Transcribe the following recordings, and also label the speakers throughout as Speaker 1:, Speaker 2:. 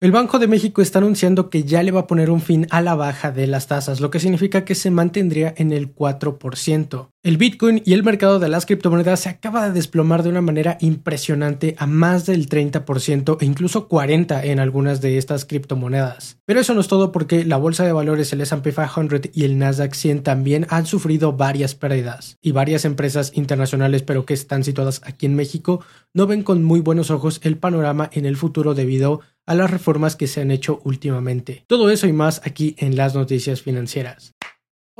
Speaker 1: El Banco de México está anunciando que ya le va a poner un fin a la baja de las tasas, lo que significa que se mantendría en el 4%. El Bitcoin y el mercado de las criptomonedas se acaba de desplomar de una manera impresionante a más del 30% e incluso 40% en algunas de estas criptomonedas. Pero eso no es todo porque la bolsa de valores, el S&P 500 y el Nasdaq 100 también han sufrido varias pérdidas y varias empresas internacionales pero que están situadas aquí en México no ven con muy buenos ojos el panorama en el futuro debido a las reformas que se han hecho últimamente. Todo eso y más aquí en las noticias financieras.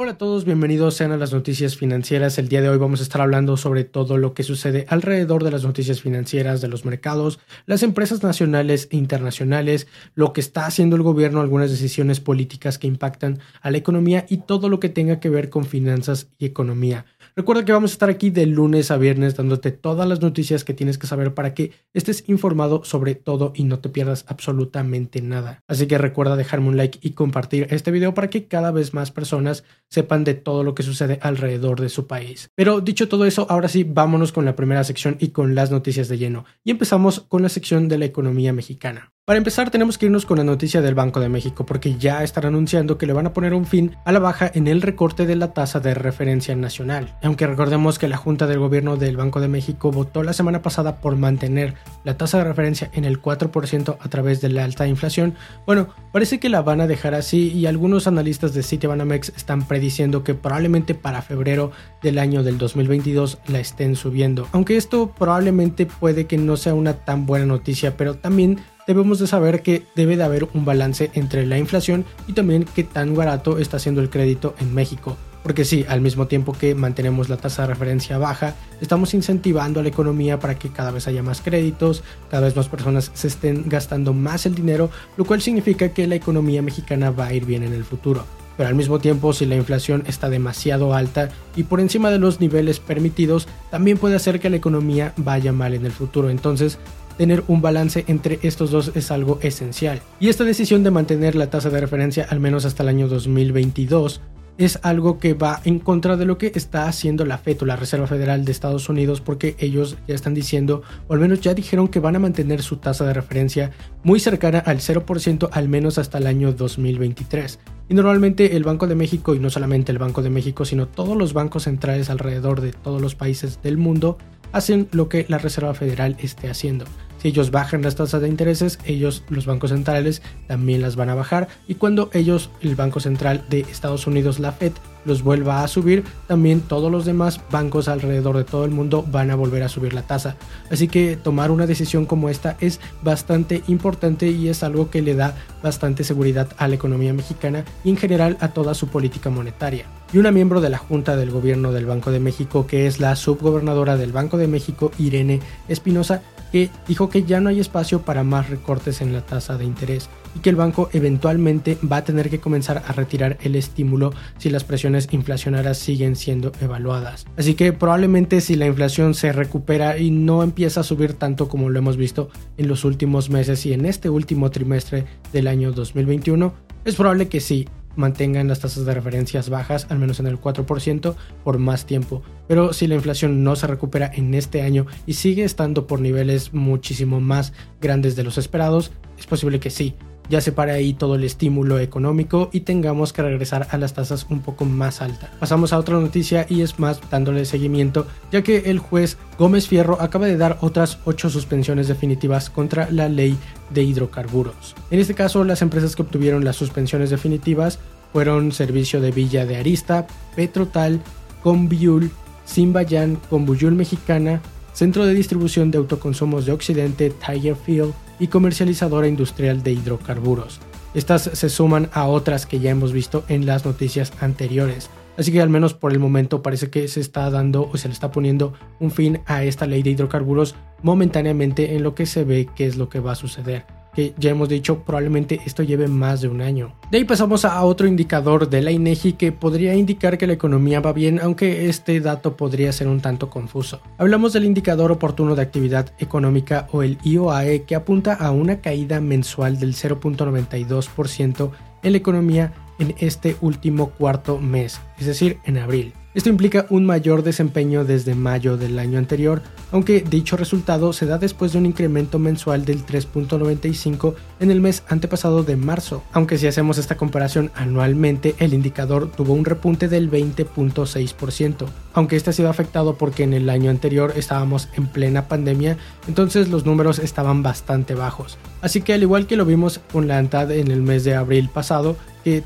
Speaker 1: Hola a todos, bienvenidos sean a las noticias financieras. El día de hoy vamos a estar hablando sobre todo lo que sucede alrededor de las noticias financieras, de los mercados, las empresas nacionales e internacionales, lo que está haciendo el gobierno, algunas decisiones políticas que impactan a la economía y todo lo que tenga que ver con finanzas y economía. Recuerda que vamos a estar aquí de lunes a viernes dándote todas las noticias que tienes que saber para que estés informado sobre todo y no te pierdas absolutamente nada. Así que recuerda dejarme un like y compartir este video para que cada vez más personas sepan de todo lo que sucede alrededor de su país. Pero dicho todo eso, ahora sí, vámonos con la primera sección y con las noticias de lleno. Y empezamos con la sección de la economía mexicana. Para empezar, tenemos que irnos con la noticia del Banco de México, porque ya están anunciando que le van a poner un fin a la baja en el recorte de la tasa de referencia nacional. Aunque recordemos que la Junta del Gobierno del Banco de México votó la semana pasada por mantener la tasa de referencia en el 4% a través de la alta inflación, bueno, parece que la van a dejar así y algunos analistas de Citibanamex están prediciendo que probablemente para febrero del año del 2022 la estén subiendo. Aunque esto probablemente puede que no sea una tan buena noticia, pero también debemos de saber que debe de haber un balance entre la inflación y también qué tan barato está siendo el crédito en México. Porque sí, al mismo tiempo que mantenemos la tasa de referencia baja, estamos incentivando a la economía para que cada vez haya más créditos, cada vez más personas se estén gastando más el dinero, lo cual significa que la economía mexicana va a ir bien en el futuro. Pero al mismo tiempo, si la inflación está demasiado alta y por encima de los niveles permitidos, también puede hacer que la economía vaya mal en el futuro. Entonces, tener un balance entre estos dos es algo esencial. Y esta decisión de mantener la tasa de referencia al menos hasta el año 2022 es algo que va en contra de lo que está haciendo la FED o la Reserva Federal de Estados Unidos porque ellos ya están diciendo, o al menos ya dijeron que van a mantener su tasa de referencia muy cercana al 0% al menos hasta el año 2023. Y normalmente el Banco de México, y no solamente el Banco de México, sino todos los bancos centrales alrededor de todos los países del mundo, hacen lo que la Reserva Federal esté haciendo. Si ellos bajan las tasas de intereses, ellos, los bancos centrales, también las van a bajar. Y cuando ellos, el Banco Central de Estados Unidos, la Fed, los vuelva a subir, también todos los demás bancos alrededor de todo el mundo van a volver a subir la tasa. Así que tomar una decisión como esta es bastante importante y es algo que le da bastante seguridad a la economía mexicana y en general a toda su política monetaria. Y una miembro de la Junta del Gobierno del Banco de México, que es la subgobernadora del Banco de México, Irene Espinosa, que dijo que ya no hay espacio para más recortes en la tasa de interés y que el banco eventualmente va a tener que comenzar a retirar el estímulo si las presiones inflacionarias siguen siendo evaluadas. Así que probablemente si la inflación se recupera y no empieza a subir tanto como lo hemos visto en los últimos meses y en este último trimestre del año 2021, es probable que sí, mantengan las tasas de referencias bajas, al menos en el 4%, por más tiempo. Pero si la inflación no se recupera en este año y sigue estando por niveles muchísimo más grandes de los esperados, es posible que sí, ya se para ahí todo el estímulo económico y tengamos que regresar a las tasas un poco más altas. Pasamos a otra noticia y es más dándole seguimiento, ya que el juez Gómez Fierro acaba de dar otras 8 suspensiones definitivas contra la ley de hidrocarburos. En este caso, las empresas que obtuvieron las suspensiones definitivas fueron Servicio de Villa de Arista, Petrotal, Combiul, Simbayan, Combuyul Mexicana, Centro de Distribución de Autoconsumos de Occidente, Tiger Field y Comercializadora Industrial de Hidrocarburos. Estas se suman a otras que ya hemos visto en las noticias anteriores. Así que al menos por el momento parece que se está dando o se le está poniendo un fin a esta ley de hidrocarburos momentáneamente en lo que se ve qué es lo que va a suceder que ya hemos dicho probablemente esto lleve más de un año. De ahí pasamos a otro indicador de la INEGI que podría indicar que la economía va bien, aunque este dato podría ser un tanto confuso. Hablamos del indicador oportuno de actividad económica o el IOAE que apunta a una caída mensual del 0.92% en la economía en este último cuarto mes, es decir, en abril. Esto implica un mayor desempeño desde mayo del año anterior, aunque dicho resultado se da después de un incremento mensual del 3.95 en el mes antepasado de marzo, aunque si hacemos esta comparación anualmente el indicador tuvo un repunte del 20.6%, aunque este ha sido afectado porque en el año anterior estábamos en plena pandemia, entonces los números estaban bastante bajos. Así que al igual que lo vimos con la ANTAD en el mes de abril pasado,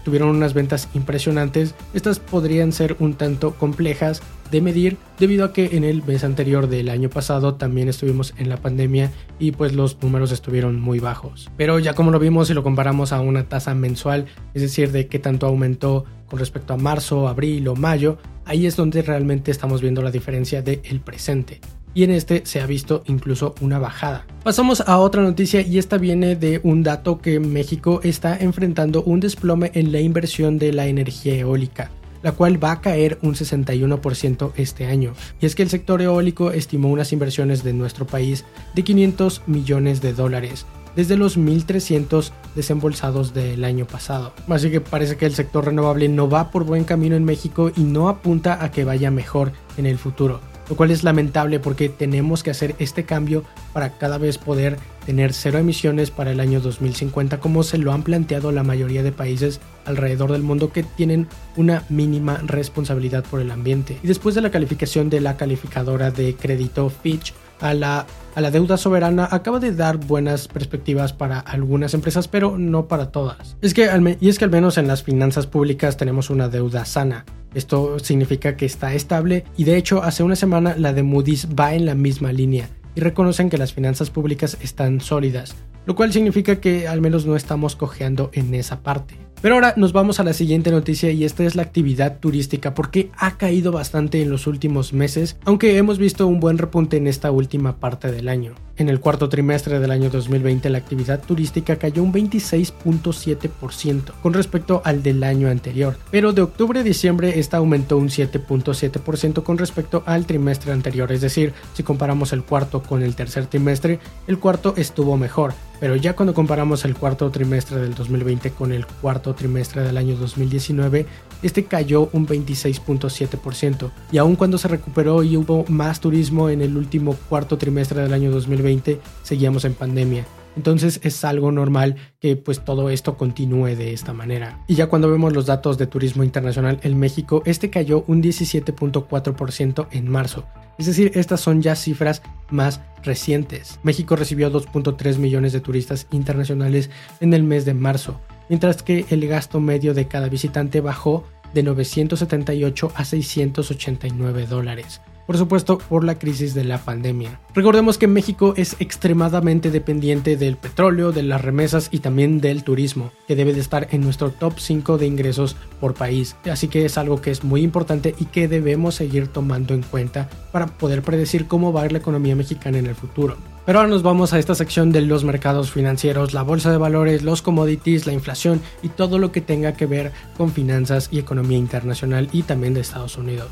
Speaker 1: tuvieron unas ventas impresionantes, estas podrían ser un tanto complejas de medir debido a que en el mes anterior del año pasado también estuvimos en la pandemia y pues los números estuvieron muy bajos. Pero ya como lo vimos si lo comparamos a una tasa mensual, es decir, de qué tanto aumentó con respecto a marzo, abril o mayo, ahí es donde realmente estamos viendo la diferencia del presente y en este se ha visto incluso una bajada. Pasamos a otra noticia y esta viene de un dato que México está enfrentando un desplome en la inversión de la energía eólica la cual va a caer un 61% este año. Y es que el sector eólico estimó unas inversiones de nuestro país de 500 millones de dólares, desde los 1.300 desembolsados del año pasado. Así que parece que el sector renovable no va por buen camino en México y no apunta a que vaya mejor en el futuro lo cual es lamentable porque tenemos que hacer este cambio para cada vez poder tener cero emisiones para el año 2050 como se lo han planteado la mayoría de países alrededor del mundo que tienen una mínima responsabilidad por el ambiente. Y después de la calificación de la calificadora de crédito Fitch, a la, a la, deuda soberana acaba de dar buenas perspectivas para algunas empresas, pero no para todas. Es que y es que al menos en las finanzas públicas tenemos una deuda sana. Esto significa que está estable y de hecho hace una semana la de Moody's va en la misma línea y reconocen que las finanzas públicas están sólidas, lo cual significa que al menos no estamos cojeando en esa parte. Pero ahora nos vamos a la siguiente noticia y esta es la actividad turística porque ha caído bastante en los últimos meses, aunque hemos visto un buen repunte en esta última parte del año. En el cuarto trimestre del año 2020 la actividad turística cayó un 26.7% con respecto al del año anterior, pero de octubre a diciembre esta aumentó un 7.7% con respecto al trimestre anterior, es decir, si comparamos el cuarto con el tercer trimestre, el cuarto estuvo mejor, pero ya cuando comparamos el cuarto trimestre del 2020 con el cuarto trimestre del año 2019, este cayó un 26.7%. Y aun cuando se recuperó y hubo más turismo en el último cuarto trimestre del año 2020, seguíamos en pandemia. Entonces es algo normal que pues todo esto continúe de esta manera. Y ya cuando vemos los datos de turismo internacional en México, este cayó un 17.4% en marzo. Es decir, estas son ya cifras más recientes. México recibió 2.3 millones de turistas internacionales en el mes de marzo, mientras que el gasto medio de cada visitante bajó de 978 a 689 dólares por supuesto por la crisis de la pandemia. Recordemos que México es extremadamente dependiente del petróleo, de las remesas y también del turismo, que debe de estar en nuestro top 5 de ingresos por país, así que es algo que es muy importante y que debemos seguir tomando en cuenta para poder predecir cómo va a ir la economía mexicana en el futuro. Pero ahora nos vamos a esta sección de los mercados financieros, la bolsa de valores, los commodities, la inflación y todo lo que tenga que ver con finanzas y economía internacional y también de Estados Unidos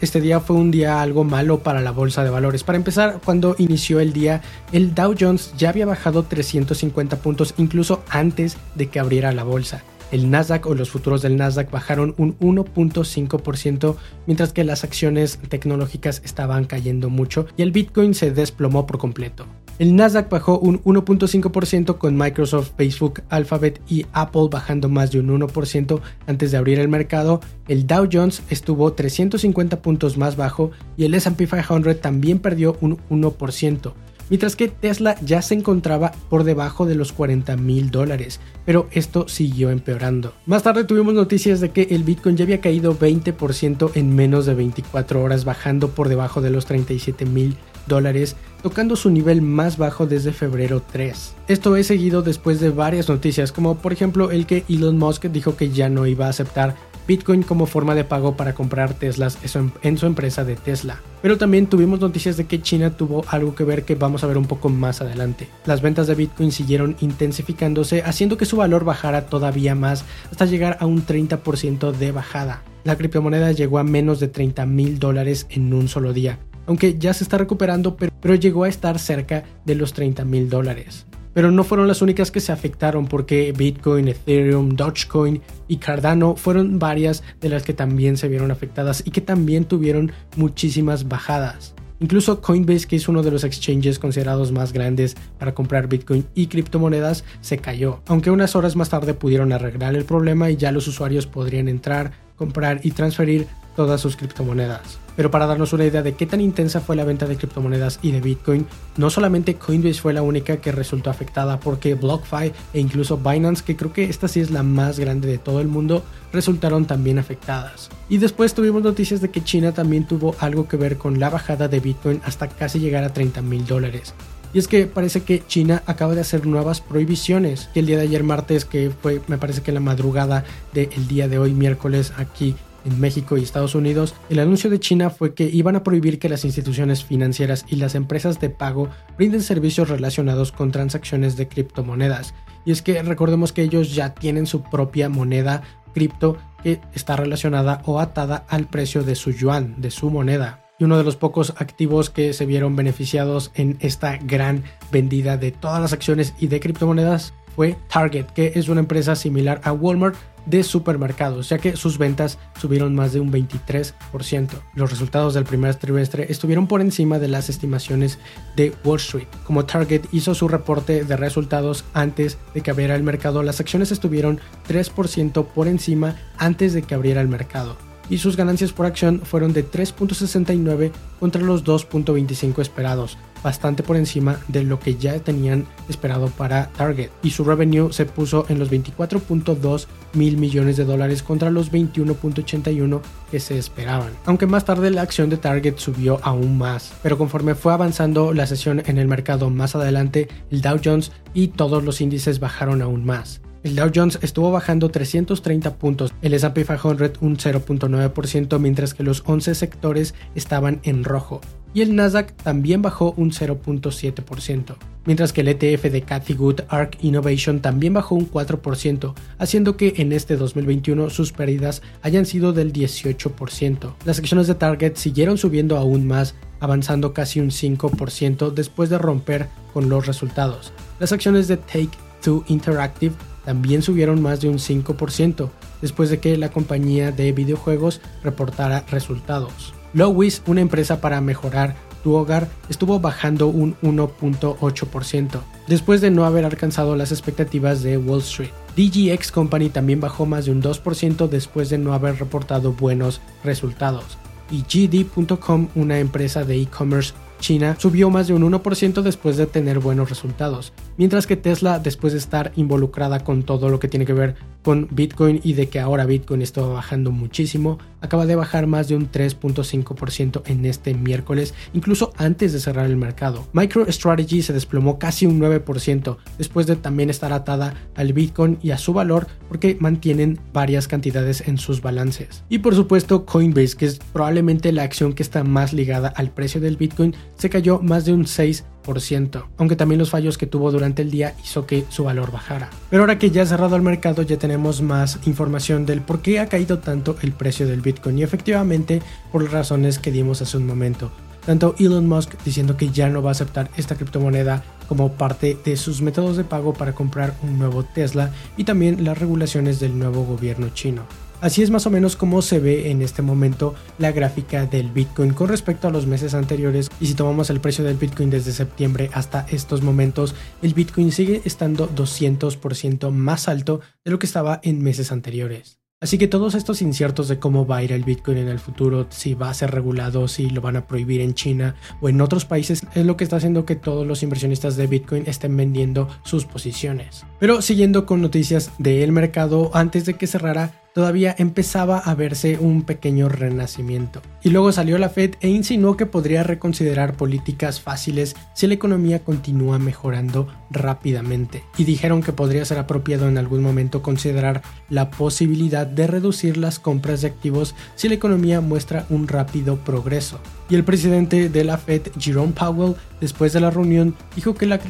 Speaker 1: este día fue un día algo malo para la bolsa de valores. Para empezar, cuando inició el día, el Dow Jones ya había bajado 350 puntos incluso antes de que abriera la bolsa. El Nasdaq o los futuros del Nasdaq bajaron un 1.5%, mientras que las acciones tecnológicas estaban cayendo mucho y el Bitcoin se desplomó por completo. El Nasdaq bajó un 1.5% con Microsoft, Facebook, Alphabet y Apple bajando más de un 1% antes de abrir el mercado. El Dow Jones estuvo 350 puntos más bajo y el SP 500 también perdió un 1% mientras que Tesla ya se encontraba por debajo de los 40 mil dólares, pero esto siguió empeorando. Más tarde tuvimos noticias de que el Bitcoin ya había caído 20% en menos de 24 horas, bajando por debajo de los 37 mil dólares, tocando su nivel más bajo desde febrero 3. Esto es seguido después de varias noticias, como por ejemplo el que Elon Musk dijo que ya no iba a aceptar Bitcoin como forma de pago para comprar Teslas en su empresa de Tesla. Pero también tuvimos noticias de que China tuvo algo que ver que vamos a ver un poco más adelante. Las ventas de Bitcoin siguieron intensificándose, haciendo que su valor bajara todavía más hasta llegar a un 30% de bajada. La criptomoneda llegó a menos de 30 mil dólares en un solo día, aunque ya se está recuperando, pero, llegó a estar cerca de los 30 mil dólares. Pero no fueron las únicas que se afectaron porque Bitcoin, Ethereum, Dogecoin y Cardano fueron varias de las que también se vieron afectadas y que también tuvieron muchísimas bajadas. Incluso Coinbase, que es uno de los exchanges considerados más grandes para comprar Bitcoin y criptomonedas, se cayó, aunque unas horas más tarde pudieron arreglar el problema y ya los usuarios podrían entrar, comprar y transferir todas sus criptomonedas. Pero para darnos una idea de qué tan intensa fue la venta de criptomonedas y de Bitcoin, no solamente Coinbase fue la única que resultó afectada, porque BlockFi e incluso Binance, que creo que esta sí es la más grande de todo el mundo, resultaron también afectadas. Y después tuvimos noticias de que China también tuvo algo que ver con la bajada de Bitcoin hasta casi llegar a 30 mil dólares. Y es que parece que China acaba de hacer nuevas prohibiciones. Que el día de ayer martes, que fue me parece que la madrugada del día de hoy miércoles aquí en México y Estados Unidos, el anuncio de China fue que iban a prohibir que las instituciones financieras y las empresas de pago brinden servicios relacionados con transacciones de criptomonedas. Y es que recordemos que ellos ya tienen su propia moneda cripto que está relacionada o atada al precio de su yuan, de su moneda. Y uno de los pocos activos que se vieron beneficiados en esta gran vendida de todas las acciones y de criptomonedas fue Target, que es una empresa similar a Walmart de supermercados, ya que sus ventas subieron más de un 23%. Los resultados del primer trimestre estuvieron por encima de las estimaciones de Wall Street. Como Target hizo su reporte de resultados antes de que abriera el mercado, las acciones estuvieron 3% por encima antes de que abriera el mercado y sus ganancias por acción fueron de 3.69 contra los 2.25 esperados, bastante por encima de lo que ya tenían esperado para Target. Y su revenue se puso en los 24.2 mil millones de dólares contra los 21.81 que se esperaban. Aunque más tarde la acción de Target subió aún más, pero conforme fue avanzando la sesión en el mercado más adelante, el Dow Jones y todos los índices bajaron aún más. El Dow Jones estuvo bajando 330 puntos, el S&P 500 un 0.9%, mientras que los 11 sectores estaban en rojo, y el Nasdaq también bajó un 0.7%, mientras que el ETF de Cathy Good ARK Innovation también bajó un 4%, haciendo que en este 2021 sus pérdidas hayan sido del 18%. Las acciones de Target siguieron subiendo aún más, avanzando casi un 5% después de romper con los resultados. Las acciones de Take Two Interactive también subieron más de un 5% después de que la compañía de videojuegos reportara resultados. Lowis, una empresa para mejorar tu hogar, estuvo bajando un 1.8% después de no haber alcanzado las expectativas de Wall Street. DGX Company también bajó más de un 2% después de no haber reportado buenos resultados. Y GD.com, una empresa de e-commerce China subió más de un 1% después de tener buenos resultados, mientras que Tesla, después de estar involucrada con todo lo que tiene que ver con Bitcoin y de que ahora Bitcoin está bajando muchísimo, acaba de bajar más de un 3.5% en este miércoles, incluso antes de cerrar el mercado. MicroStrategy se desplomó casi un 9% después de también estar atada al Bitcoin y a su valor porque mantienen varias cantidades en sus balances. Y por supuesto Coinbase, que es probablemente la acción que está más ligada al precio del Bitcoin, se cayó más de un 6% aunque también los fallos que tuvo durante el día hizo que su valor bajara. Pero ahora que ya ha cerrado el mercado ya tenemos más información del por qué ha caído tanto el precio del Bitcoin y efectivamente por las razones que dimos hace un momento. Tanto Elon Musk diciendo que ya no va a aceptar esta criptomoneda como parte de sus métodos de pago para comprar un nuevo Tesla y también las regulaciones del nuevo gobierno chino. Así es más o menos como se ve en este momento la gráfica del Bitcoin con respecto a los meses anteriores y si tomamos el precio del Bitcoin desde septiembre hasta estos momentos, el Bitcoin sigue estando 200% más alto de lo que estaba en meses anteriores. Así que todos estos inciertos de cómo va a ir el Bitcoin en el futuro, si va a ser regulado, si lo van a prohibir en China o en otros países, es lo que está haciendo que todos los inversionistas de Bitcoin estén vendiendo sus posiciones. Pero siguiendo con noticias del mercado, antes de que cerrara, todavía empezaba a verse un pequeño renacimiento. Y luego salió la Fed e insinuó que podría reconsiderar políticas fáciles si la economía continúa mejorando rápidamente. Y dijeron que podría ser apropiado en algún momento considerar la posibilidad de reducir las compras de activos si la economía muestra un rápido progreso. Y el presidente de la Fed, Jerome Powell, después de la reunión, dijo que la,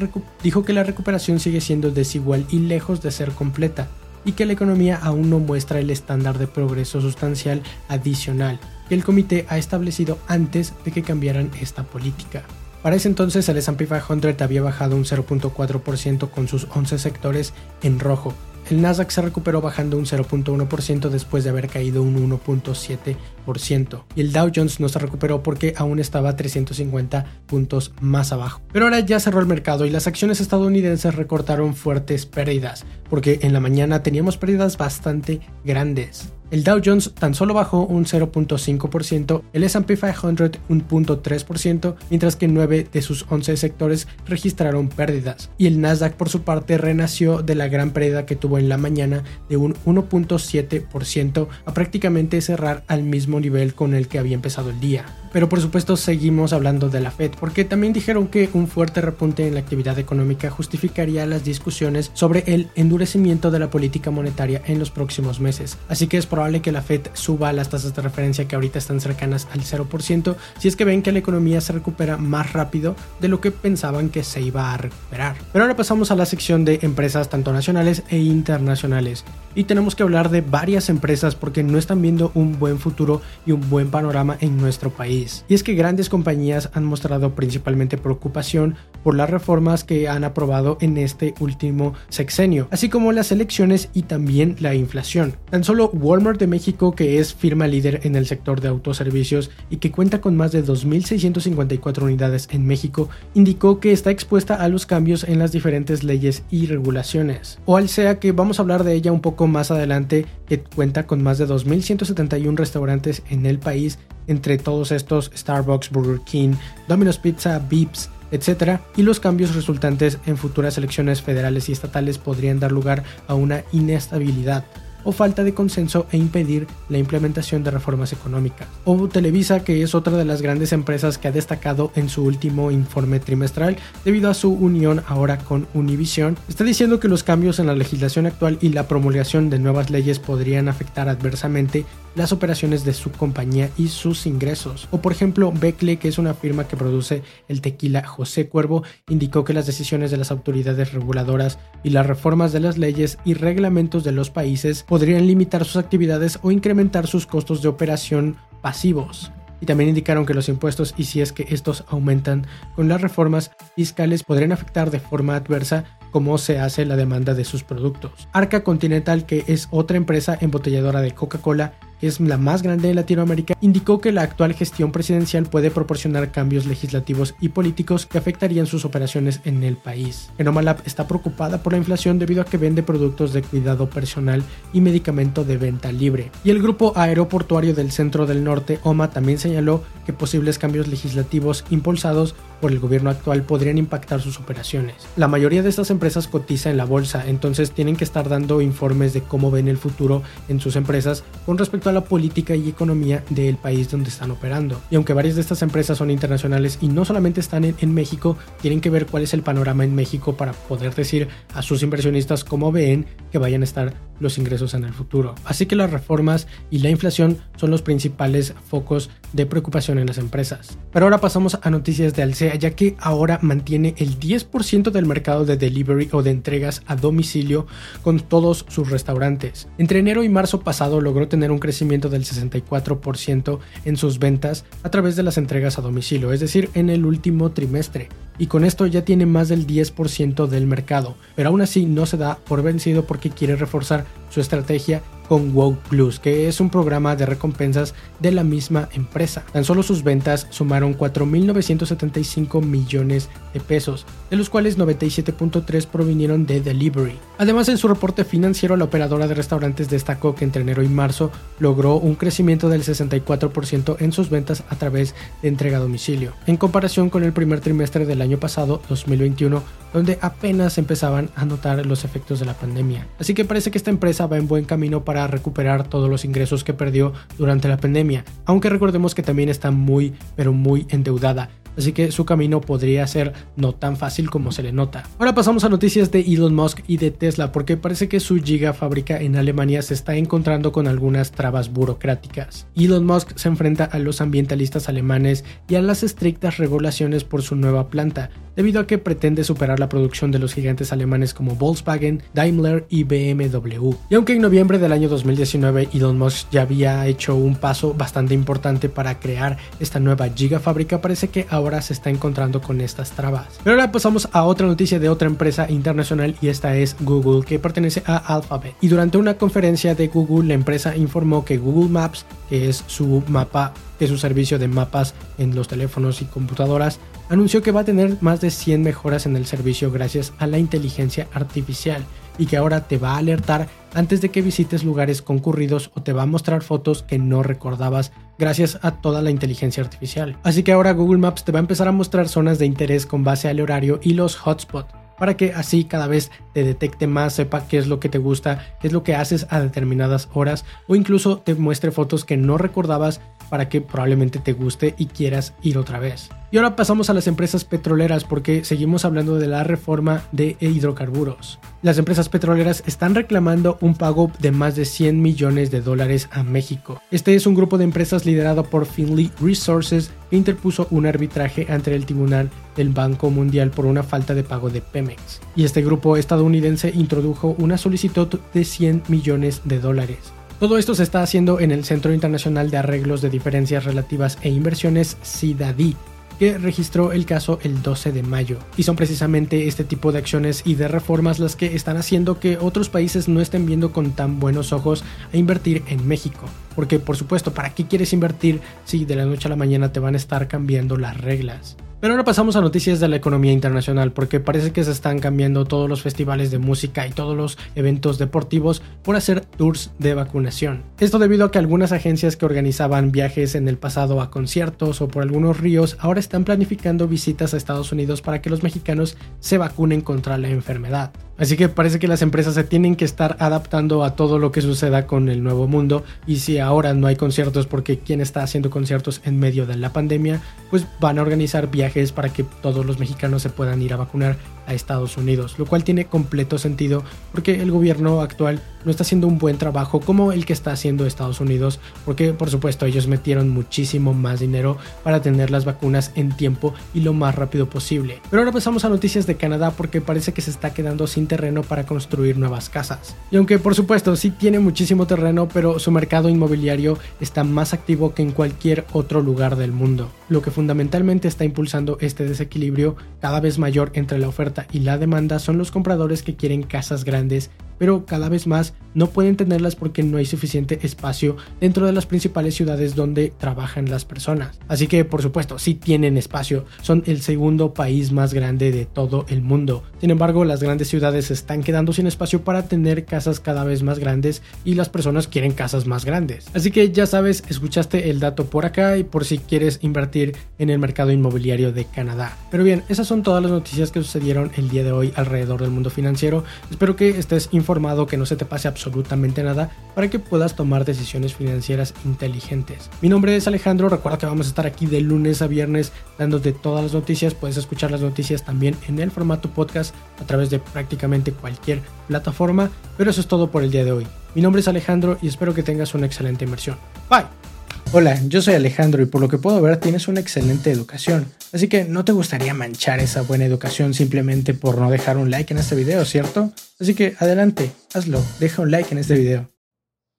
Speaker 1: dijo que la recuperación sigue siendo desigual y lejos de ser completa y que la economía aún no muestra el estándar de progreso sustancial adicional que el comité ha establecido antes de que cambiaran esta política. Para ese entonces el S&P 500 había bajado un 0.4% con sus 11 sectores en rojo, el Nasdaq se recuperó bajando un 0.1% después de haber caído un 1.7%. Y el Dow Jones no se recuperó porque aún estaba 350 puntos más abajo. Pero ahora ya cerró el mercado y las acciones estadounidenses recortaron fuertes pérdidas, porque en la mañana teníamos pérdidas bastante grandes. El Dow Jones tan solo bajó un 0.5%, el SP 500 un 0.3%, mientras que 9 de sus 11 sectores registraron pérdidas. Y el Nasdaq por su parte renació de la gran pérdida que tuvo en la mañana de un 1.7% a prácticamente cerrar al mismo nivel con el que había empezado el día. Pero por supuesto seguimos hablando de la Fed, porque también dijeron que un fuerte repunte en la actividad económica justificaría las discusiones sobre el endurecimiento de la política monetaria en los próximos meses. Así que es probable que la Fed suba las tasas de referencia que ahorita están cercanas al 0%, si es que ven que la economía se recupera más rápido de lo que pensaban que se iba a recuperar. Pero ahora pasamos a la sección de empresas tanto nacionales e internacionales. Y tenemos que hablar de varias empresas porque no están viendo un buen futuro y un buen panorama en nuestro país. Y es que grandes compañías han mostrado principalmente preocupación por las reformas que han aprobado en este último sexenio, así como las elecciones y también la inflación. Tan solo Walmart de México, que es firma líder en el sector de autoservicios y que cuenta con más de 2.654 unidades en México, indicó que está expuesta a los cambios en las diferentes leyes y regulaciones. O al sea que vamos a hablar de ella un poco más adelante, que cuenta con más de 2.171 restaurantes en el país entre todos estos Starbucks, Burger King, Domino's Pizza, Beeps, etc. Y los cambios resultantes en futuras elecciones federales y estatales podrían dar lugar a una inestabilidad o falta de consenso e impedir la implementación de reformas económicas. O Televisa, que es otra de las grandes empresas que ha destacado en su último informe trimestral debido a su unión ahora con Univision, está diciendo que los cambios en la legislación actual y la promulgación de nuevas leyes podrían afectar adversamente las operaciones de su compañía y sus ingresos. O por ejemplo, Becle, que es una firma que produce el tequila José Cuervo, indicó que las decisiones de las autoridades reguladoras y las reformas de las leyes y reglamentos de los países podrían limitar sus actividades o incrementar sus costos de operación pasivos. Y también indicaron que los impuestos y si es que estos aumentan con las reformas fiscales podrían afectar de forma adversa cómo se hace la demanda de sus productos. Arca Continental, que es otra empresa embotelladora de Coca-Cola, es la más grande de Latinoamérica, indicó que la actual gestión presidencial puede proporcionar cambios legislativos y políticos que afectarían sus operaciones en el país. Genomalab está preocupada por la inflación debido a que vende productos de cuidado personal y medicamento de venta libre. Y el grupo aeroportuario del centro del norte, OMA, también señaló que posibles cambios legislativos impulsados por el gobierno actual podrían impactar sus operaciones. La mayoría de estas empresas cotiza en la bolsa, entonces tienen que estar dando informes de cómo ven el futuro en sus empresas con respecto a la política y economía del país donde están operando. Y aunque varias de estas empresas son internacionales y no solamente están en, en México, tienen que ver cuál es el panorama en México para poder decir a sus inversionistas cómo ven que vayan a estar los ingresos en el futuro. Así que las reformas y la inflación son los principales focos de preocupación en las empresas. Pero ahora pasamos a noticias de Alsea, ya que ahora mantiene el 10% del mercado de delivery o de entregas a domicilio con todos sus restaurantes. Entre enero y marzo pasado logró tener un crecimiento del 64% en sus ventas a través de las entregas a domicilio, es decir, en el último trimestre. Y con esto ya tiene más del 10% del mercado, pero aún así no se da por vencido porque quiere reforzar su estrategia con WOW Plus, que es un programa de recompensas de la misma empresa. Tan solo sus ventas sumaron 4.975 millones de pesos, de los cuales 97.3 provinieron de delivery. Además, en su reporte financiero, la operadora de restaurantes destacó que entre enero y marzo logró un crecimiento del 64% en sus ventas a través de entrega a domicilio, en comparación con el primer trimestre del año pasado, 2021, donde apenas empezaban a notar los efectos de la pandemia. Así que parece que esta empresa empresa va en buen camino para recuperar todos los ingresos que perdió durante la pandemia, aunque recordemos que también está muy, pero muy endeudada así que su camino podría ser no tan fácil como se le nota. Ahora pasamos a noticias de Elon Musk y de Tesla, porque parece que su gigafábrica en Alemania se está encontrando con algunas trabas burocráticas. Elon Musk se enfrenta a los ambientalistas alemanes y a las estrictas regulaciones por su nueva planta, debido a que pretende superar la producción de los gigantes alemanes como Volkswagen, Daimler y BMW. Y aunque en noviembre del año 2019 Elon Musk ya había hecho un paso bastante importante para crear esta nueva gigafábrica, parece que ahora se está encontrando con estas trabas. Pero ahora pasamos a otra noticia de otra empresa internacional y esta es Google, que pertenece a Alphabet. Y durante una conferencia de Google, la empresa informó que Google Maps, que es su mapa, que es su servicio de mapas en los teléfonos y computadoras, anunció que va a tener más de 100 mejoras en el servicio gracias a la inteligencia artificial y que ahora te va a alertar antes de que visites lugares concurridos o te va a mostrar fotos que no recordabas gracias a toda la inteligencia artificial. Así que ahora Google Maps te va a empezar a mostrar zonas de interés con base al horario y los hotspots para que así cada vez te detecte más, sepa qué es lo que te gusta, qué es lo que haces a determinadas horas o incluso te muestre fotos que no recordabas para que probablemente te guste y quieras ir otra vez. Y ahora pasamos a las empresas petroleras porque seguimos hablando de la reforma de hidrocarburos. Las empresas petroleras están reclamando un pago de más de 100 millones de dólares a México. Este es un grupo de empresas liderado por Finley Resources que interpuso un arbitraje ante el Tribunal del Banco Mundial por una falta de pago de Pemex. Y este grupo estadounidense introdujo una solicitud de 100 millones de dólares. Todo esto se está haciendo en el Centro Internacional de Arreglos de Diferencias Relativas e Inversiones, CIDADI, que registró el caso el 12 de mayo. Y son precisamente este tipo de acciones y de reformas las que están haciendo que otros países no estén viendo con tan buenos ojos a invertir en México. Porque por supuesto, ¿para qué quieres invertir si de la noche a la mañana te van a estar cambiando las reglas? Pero ahora pasamos a noticias de la economía internacional, porque parece que se están cambiando todos los festivales de música y todos los eventos deportivos por hacer tours de vacunación. Esto debido a que algunas agencias que organizaban viajes en el pasado a conciertos o por algunos ríos ahora están planificando visitas a Estados Unidos para que los mexicanos se vacunen contra la enfermedad. Así que parece que las empresas se tienen que estar adaptando a todo lo que suceda con el nuevo mundo y si ahora no hay conciertos porque quien está haciendo conciertos en medio de la pandemia, pues van a organizar viajes para que todos los mexicanos se puedan ir a vacunar a Estados Unidos, lo cual tiene completo sentido porque el gobierno actual no está haciendo un buen trabajo como el que está haciendo Estados Unidos, porque por supuesto ellos metieron muchísimo más dinero para tener las vacunas en tiempo y lo más rápido posible. Pero ahora pasamos a noticias de Canadá porque parece que se está quedando sin terreno para construir nuevas casas. Y aunque por supuesto sí tiene muchísimo terreno, pero su mercado inmobiliario está más activo que en cualquier otro lugar del mundo, lo que fundamentalmente está impulsando este desequilibrio cada vez mayor entre la oferta y la demanda son los compradores que quieren casas grandes pero cada vez más no pueden tenerlas porque no hay suficiente espacio dentro de las principales ciudades donde trabajan las personas. Así que, por supuesto, sí tienen espacio, son el segundo país más grande de todo el mundo. Sin embargo, las grandes ciudades están quedando sin espacio para tener casas cada vez más grandes y las personas quieren casas más grandes. Así que ya sabes, escuchaste el dato por acá y por si quieres invertir en el mercado inmobiliario de Canadá. Pero bien, esas son todas las noticias que sucedieron el día de hoy alrededor del mundo financiero. Espero que estés informado que no se te pase absolutamente nada para que puedas tomar decisiones financieras inteligentes. Mi nombre es Alejandro, recuerda que vamos a estar aquí de lunes a viernes dándote todas las noticias, puedes escuchar las noticias también en el formato podcast a través de prácticamente cualquier plataforma, pero eso es todo por el día de hoy. Mi nombre es Alejandro y espero que tengas una excelente inversión. Bye. Hola, yo soy Alejandro y por lo que puedo ver tienes una excelente educación. Así que no te gustaría manchar esa buena educación simplemente por no dejar un like en este video, ¿cierto? Así que adelante, hazlo, deja un like en este video.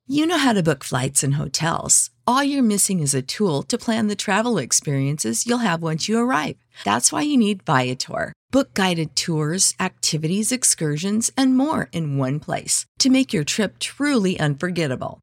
Speaker 2: You know how to book flights and hotels. All you're missing is a tool to plan the travel experiences you'll have once you arrive. That's why you need Viator. Book guided tours, activities, excursions, and more in one place to make your trip truly unforgettable.